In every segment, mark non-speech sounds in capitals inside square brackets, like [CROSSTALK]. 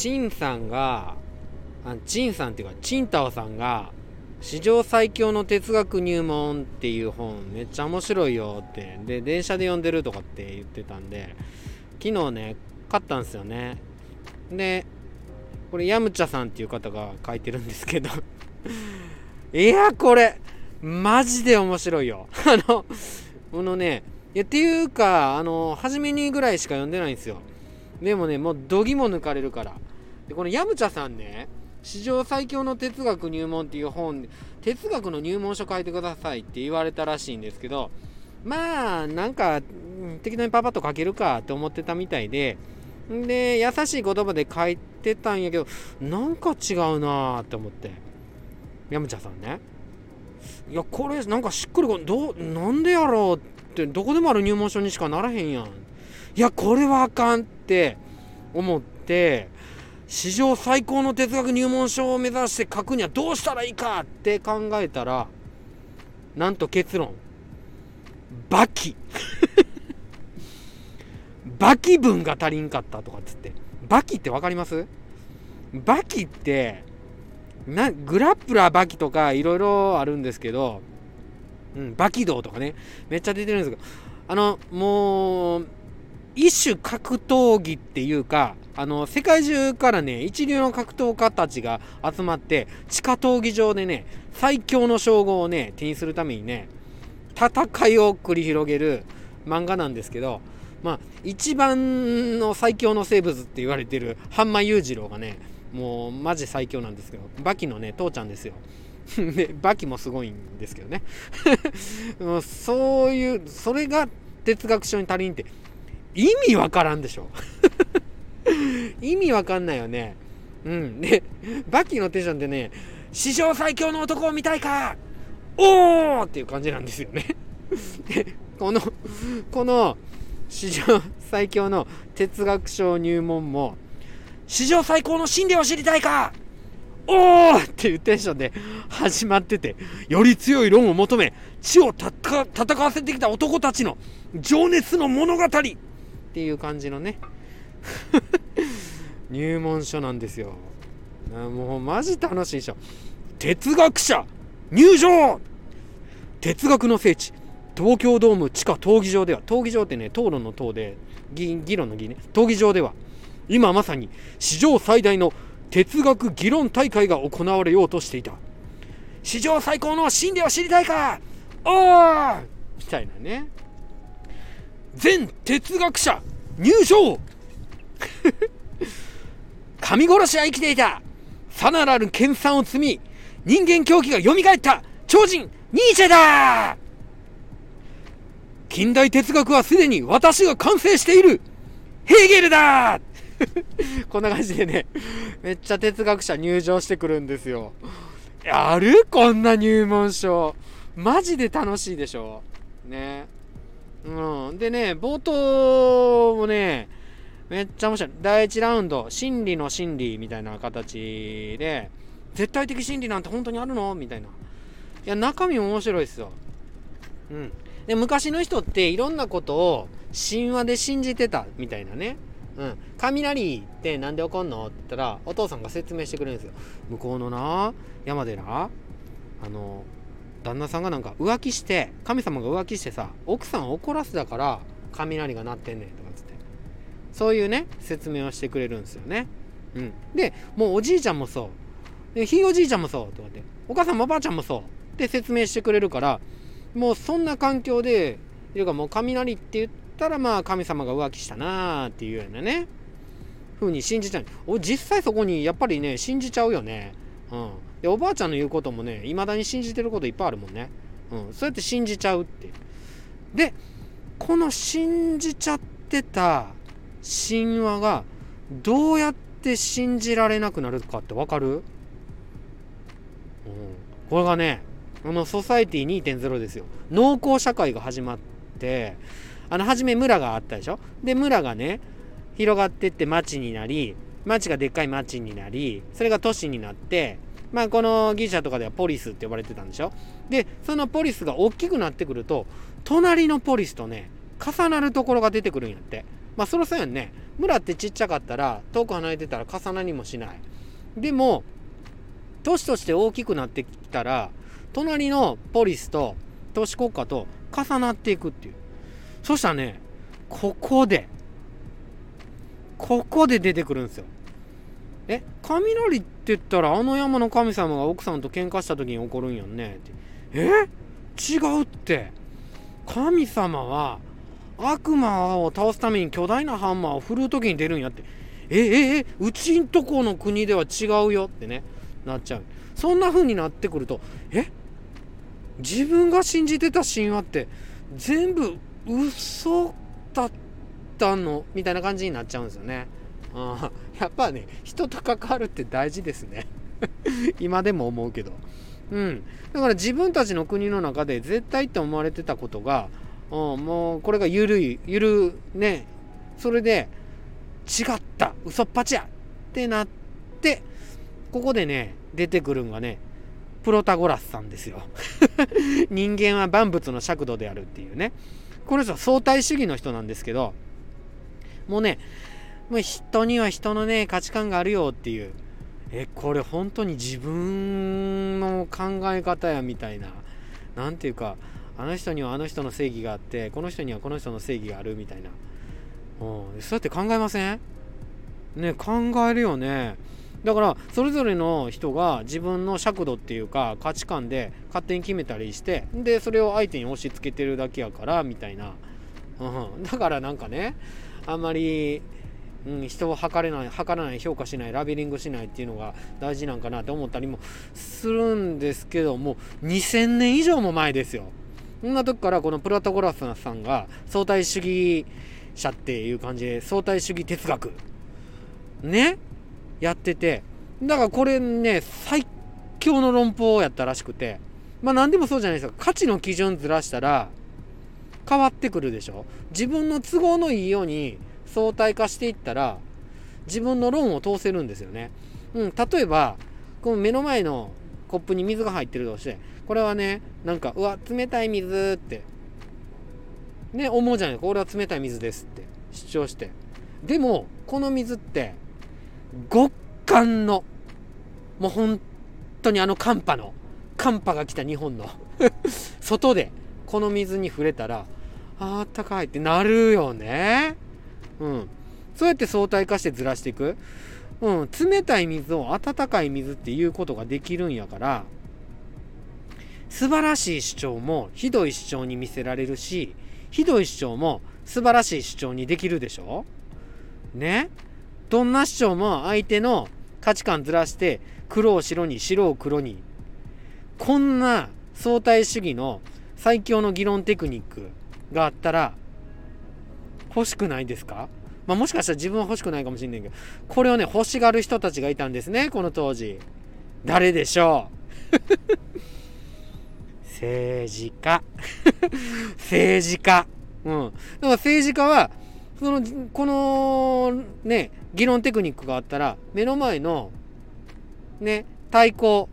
チンさんがあチンさんっていうかチンタオさんが史上最強の哲学入門っていう本めっちゃ面白いよってで電車で読んでるとかって言ってたんで昨日ね買ったんですよね。でこれヤムチャさんっていう方が書いてるんですけど [LAUGHS] いやこれマジで面白いよ。[LAUGHS] あのこのねいやっていうかあの初めにぐらいしか読んでないんですよ。でもねもうどぎも抜かれるから。でこのヤムチャさんね史上最強の哲学入門っていう本哲学の入門書書いてくださいって言われたらしいんですけどまあなんか適当にパパッと書けるかって思ってたみたいでで優しい言葉で書いてたんやけどなんか違うなって思ってヤムチャさんね。いやこれなんかしっくりこどなんでやろうってどこでもある入門書にしかならへんやん。いやこれはあかんって思って史上最高の哲学入門書を目指して書くにはどうしたらいいかって考えたらなんと結論。バキ。[LAUGHS] バキ分が足りんかったとかっつって。バキって分かります？バキってなグラップラーバキとかいろいろあるんですけど、うん、バキ道とかね。めっちゃ出てるんですけど。あのもう一種格闘技っていうかあの世界中からね一流の格闘家たちが集まって地下闘技場でね最強の称号をね手にするためにね戦いを繰り広げる漫画なんですけどまあ一番の最強の生物って言われてる半間裕次郎がねもうマジ最強なんですけどバキのね父ちゃんですよ。[LAUGHS] でバキもすごいんですけどね。[LAUGHS] そういうそれが哲学書に足りんって意味わからんでしょ。[LAUGHS] 意味わかんないよね。うん。でバッキーのテンションでね史上最強の男を見たいかおーっていう感じなんですよね。[LAUGHS] でこのこの史上最強の哲学賞入門も史上最高の真理を知りたいかおーっていうテンションで始まっててより強い論を求め地を戦わせてきた男たちの情熱の物語。っていう感じのね。[LAUGHS] 入門書なんですよ。もうマジ楽しいでしょ。哲学者入場!哲学の聖地東京ドーム地下闘技場では闘技場ってね討論の討で議議論の議ね闘技場では今まさに史上最大の哲学議論大会が行われようとしていた。史上最高の真理を知りたいか!おー!みたいなね。全哲学者入場 [LAUGHS] 神殺しは生きていた。さらなる研鑽を積み人間狂気が蘇った。超人ニーチェだ。近代哲学はすでに私が完成している。ヘーゲルだ。[LAUGHS] こんな感じでねめっちゃ哲学者入場してくるんですよ。ある？こんな入門書。マジで楽しいでしょ？ね。うん。でね冒頭もねめっちゃ面白い。第1ラウンド心理の心理みたいな形で絶対的真理なんて本当にあるの？みたいな。いや中身も面白いですよ。うん。で昔の人っていろんなことを神話で信じてたみたいなね。うん、雷って何で起こんの？って言ったらお父さんが説明してくれるんですよ。向こうのな山でなあの旦那さんがなんか浮気して神様が浮気してさ奥さんを怒らせたから雷が鳴ってんねんとかつって。そういうね説明をしてくれるんですよね、うん、でもうおじいちゃんもそう。でひいおじいちゃんもそうとかって。お母さんもおばあちゃんもそう。って説明してくれるからもうそんな環境でいうかもう雷って言ったらまあ神様が浮気したなーっていうようなね。風に信じちゃう。お実際そこにやっぱりね信じちゃうよね。うん。でおばあちゃんの言うこともね未だに信じてることいっぱいあるもんね。うん。そうやって信じちゃうって。でこの信じちゃってた神話がどうやって信じられなくなるかってわかる、うん、これがねあのソサエティ2.0ですよ。農耕社会が始まってあの初め村があったでしょ？で村がね広がってって町になり町がでっかい町になりそれが都市になってまあこのギリシャとかではポリスって呼ばれてたんでしょ？でそのポリスが大きくなってくると隣のポリスとね重なるところが出てくるんやって。まあそろそろやんね。村ってちっちゃかったら遠く離れてたら重なりもしない。でも都市として大きくなってきたら隣のポリスと都市国家と重なっていくっていう。そしたらねここでここで出てくるんですよ。え雷って言ったらあの山の神様が奥さんと喧嘩した時に起こるんやんね。ってえ違うって。神様は悪魔を倒すために巨大なハンマーを振るう時に出るんやって。えええうちんとこの国では違うよってね。なっちゃう。そんな風になってくるとえ自分が信じてた神話って全部嘘だったの？みたいな感じになっちゃうんですよね。あやっぱね人と関わるって大事ですね。[LAUGHS] 今でも思うけど。うん、だから自分たちの国の中で絶対って思われてたことが、うん、もうこれがゆるいゆるね。それで違った嘘っぱちやってなってここでね出てくるんがねプロタゴラスさんですよ。[LAUGHS] 人間は万物の尺度であるっていうね。この人は相対主義の人なんですけどもうねもう人には人のね価値観があるよっていう。えこれ本当に自分の考え方やみたいな。何ていうかあの人にはあの人の正義があってこの人にはこの人の正義があるみたいな、うん、そうやって考えません？ね考えるよね。だからそれぞれの人が自分の尺度っていうか価値観で勝手に決めたりしてでそれを相手に押し付けてるだけやからみたいな、うん、だからなんかねあんまり、うん、人を測れない測らない評価しないラベリングしないっていうのが大事なんかなって思ったりもするんですけども2000年以上も前ですよ。そんな時からこのプラトゴラスさんが相対主義者っていう感じで相対主義哲学ねやっててだからこれね最強の論法やったらしくてまあ何でもそうじゃないですか価値の基準ずらしたら変わってくるでしょ。自分の都合のいいように相対化していったら自分の論を通せるんですよね。うん、例えばこの目の前のコップに水が入ってるとしてこれはねなんかうわ冷たい水ってね思うじゃないですか。俺は冷たい水ですって主張して。でもこの水って極寒のもう本当にあの寒波の寒波が来た日本の [LAUGHS] 外でこの水に触れたらあったかいってなるよね。うん。そうやって相対化してずらしていく。うん。冷たい水を温かい水っていうことができるんやから素晴らしい主張もひどい主張に見せられるしひどい主張も素晴らしい主張にできるでしょ？ね？どんな主張も相手の価値観ずらして黒を白に白を黒に。こんな相対主義の最強の議論テクニックがあったら欲しくないですか？まあ、もしかしたら自分は欲しくないかもしれないけどこれをね欲しがる人たちがいたんですねこの当時。誰でしょう？[LAUGHS] 政治家。[LAUGHS] 政治家。うん。だから政治家はそのこのね議論テクニックがあったら目の前のね対抗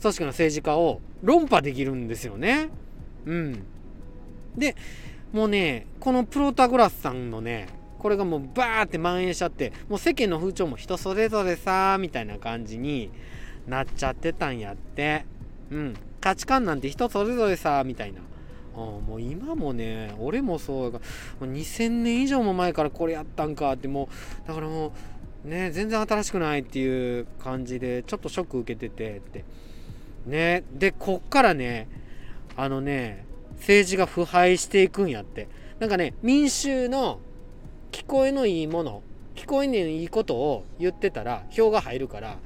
組織の政治家を論破できるんですよね。うん。でもうねこのプロタゴラスさんのねこれがもうバーって蔓延しちゃってもう世間の風潮も人それぞれさみたいな感じになっちゃってたんやって。うん。価値観なんて人それぞれさみたいな。あもう今もね俺もそうが2000年以上も前からこれやったんかってもうだからもうね全然新しくないっていう感じでちょっとショック受けててって。ね。でこっからねあのね政治が腐敗していくんやって。なんかね民衆の聞こえのいいもの聞こえのいいことを言ってたら票が入るから、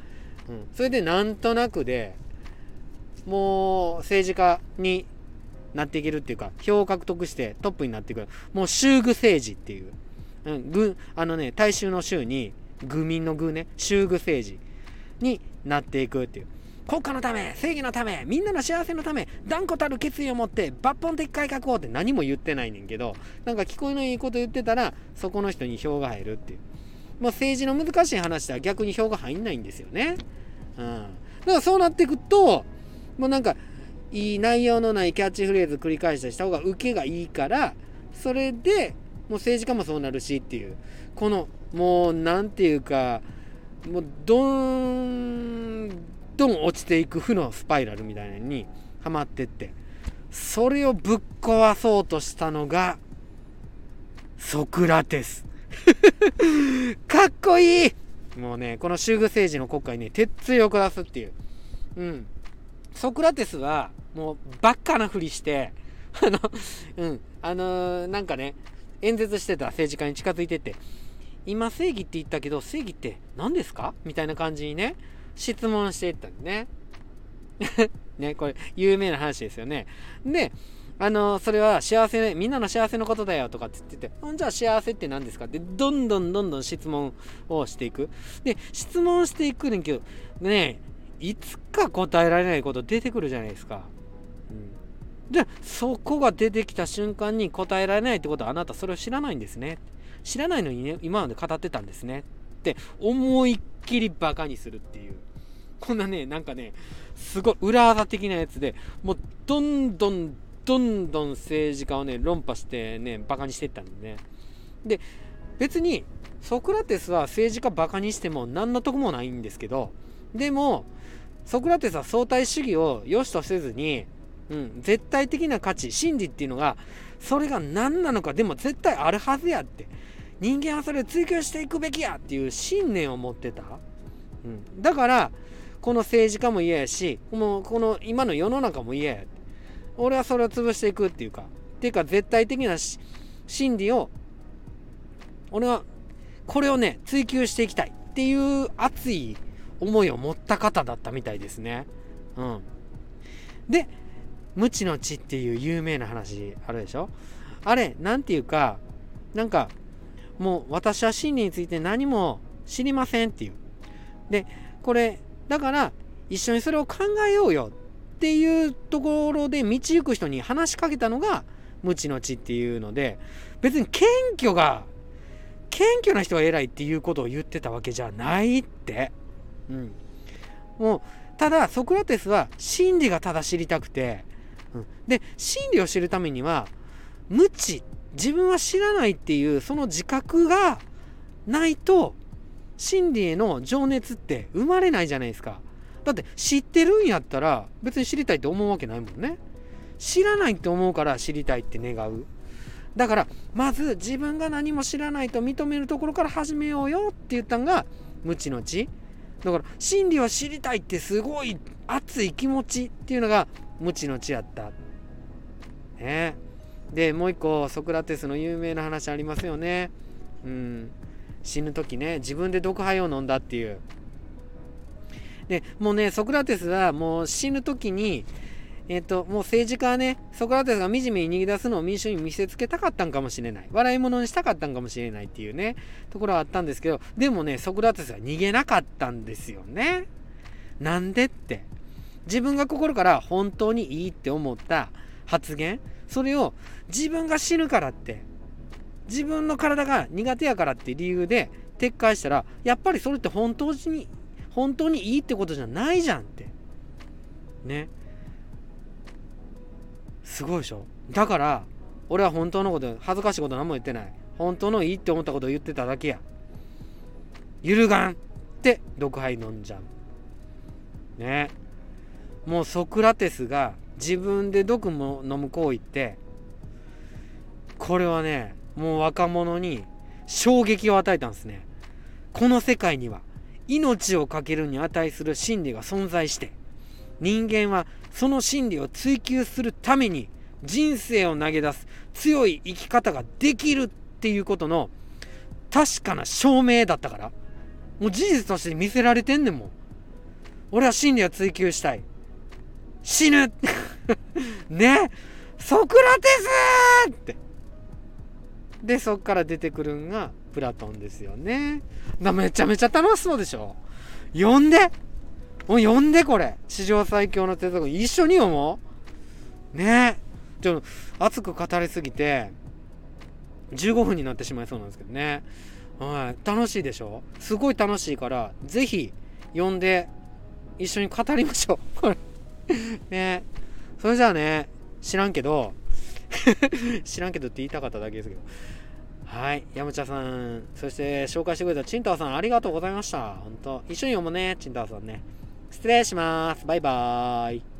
うん、それでなんとなくでもう政治家になっていけるっていうか票を獲得してトップになっていく。もう州具政治っていう、うん、軍あのね大衆の州に愚民の愚ね州具政治になっていくっていう。国家のため正義のためみんなの幸せのため断固たる決意を持って抜本的改革をって何も言ってないねんけどなんか聞こえのいいこと言ってたらそこの人に票が入るっていう。もう政治の難しい話では逆に票が入んないんですよね。うん。だからそうなっていくともうなんかいい内容のないキャッチフレーズ繰り返したりした方が受けがいいからそれでもう政治家もそうなるしっていうこのもう何て言うかもうどんどん落ちていく負のスパイラルみたいなのにはまってってそれをぶっ壊そうとしたのがソクラテス。[LAUGHS] かっこいい！もうねこの修具政治の国会にね鉄槌を下すっていう。うん。ソクラテスはもうバカなふりして [LAUGHS] あのうん。あのー、なんかね演説してた政治家に近づいてって今正義って言ったけど正義って何ですか？みたいな感じにね質問していったんね。[LAUGHS] ねこれ有名な話ですよね。であのそれは幸せみんなの幸せのことだよとかって言っててほんじゃあ幸せって何ですか？ってどんどんどんどん質問をしていく。で質問していくねんけどねいつか答えられないこと出てくるじゃないですか、うん、じゃあそこが出てきた瞬間に答えられないってことはあなたそれを知らないんですね。知らないのにね今まで語ってたんですね。って思いっきりバカにするっていう。こんなねなんかねすごい裏技的なやつでもうどんどんどんどん政治家をね論破してねバカにしていったんでね。で別にソクラテスは政治家バカにしても何の得もないんですけどでもソクラテスは相対主義を良しとせずに、うん、絶対的な価値真理っていうのがそれが何なのかでも絶対あるはずやって。人間はそれを追求していくべきやっていう信念を持ってた、うん、だからこの政治家も嫌やしもうこの今の世の中も嫌や。俺はそれを潰していくっていうか。っていうか絶対的な真理を俺はこれをね追求していきたい。っていう熱い思いを持った方だったみたいですね。うん、で無知の知っていう有名な話あるでしょ？あれ何て言うかなんかもう私は真理について何も知りませんっていう。でこれだから一緒にそれを考えようよっていうところで道行く人に話しかけたのが無知の知っていうので別に謙虚が謙虚な人が偉いっていうことを言ってたわけじゃないって。うん、もうただソクラテスは真理がただ知りたくて、うん、で真理を知るためには無知自分は知らないっていうその自覚がないと真理への情熱って生まれないじゃないですか。だって知ってるんやったら別に知りたいって思うわけないもんね。知らないって思うから知りたいって願う。だからまず自分が何も知らないと認めるところから始めようよって言ったんが無知の知。だから真理を知りたいってすごい熱い気持ちっていうのが無知の知やった。ね。でもう一個ソクラテスの有名な話ありますよね。うん。死ぬ時ね自分で毒杯を飲んだっていう。でもうねソクラテスはもう死ぬ時にえっ、ともう政治家はねソクラテスが惨めに逃げ出すのを民衆に見せつけたかったんかもしれない。笑い物にしたかったんかもしれないっていうねところはあったんですけどでもねソクラテスは逃げなかったんですよね。なんでって。自分が心から本当にいいって思った発言。それを自分が死ぬからって。自分の体が苦手やからって理由で撤回したらやっぱりそれって本当に本当にいいってことじゃないじゃんって。ね。すごいでしょ？だから俺は本当のこと恥ずかしいこと何も言ってない。本当のいいって思ったことを言ってただけや。揺るがんって毒杯飲んじゃう。ね。もうソクラテスが自分で毒も飲む行為ってこれはねもう若者に衝撃を与えたんですね。この世界には命を懸けるに値する真理が存在して人間はその真理を追求するために人生を投げ出す強い生き方ができるっていうことの確かな証明だったからもう事実として見せられてんねんもん。俺は真理を追求したい。死ぬ。[LAUGHS] ね。ソクラテスって。でそっから出てくるんがプラトンですよね。だめちゃめちゃ楽しそうでしょ？読んで？もう読んでこれ。史上最強の哲学一緒に読もう。ね。えちょっと熱く語りすぎて15分になってしまいそうなんですけどね。はい。楽しいでしょ？すごい楽しいから是非読んで一緒に語りましょう。[LAUGHS] これ。ね。それじゃあね知らんけど [LAUGHS] 知らんけどって言いたかっただけですけど。はい山茶さん。そして紹介してくれたチンターさんありがとうございました。本当一緒に読むねチンターさんね。失礼します。バイバーイ。